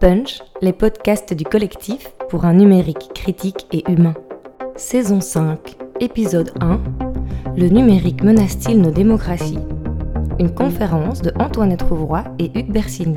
Punch, les podcasts du collectif pour un numérique critique et humain. Saison 5, épisode 1 Le numérique menace-t-il nos démocraties? Une conférence de Antoinette Rouvroy et Hugues Bersini.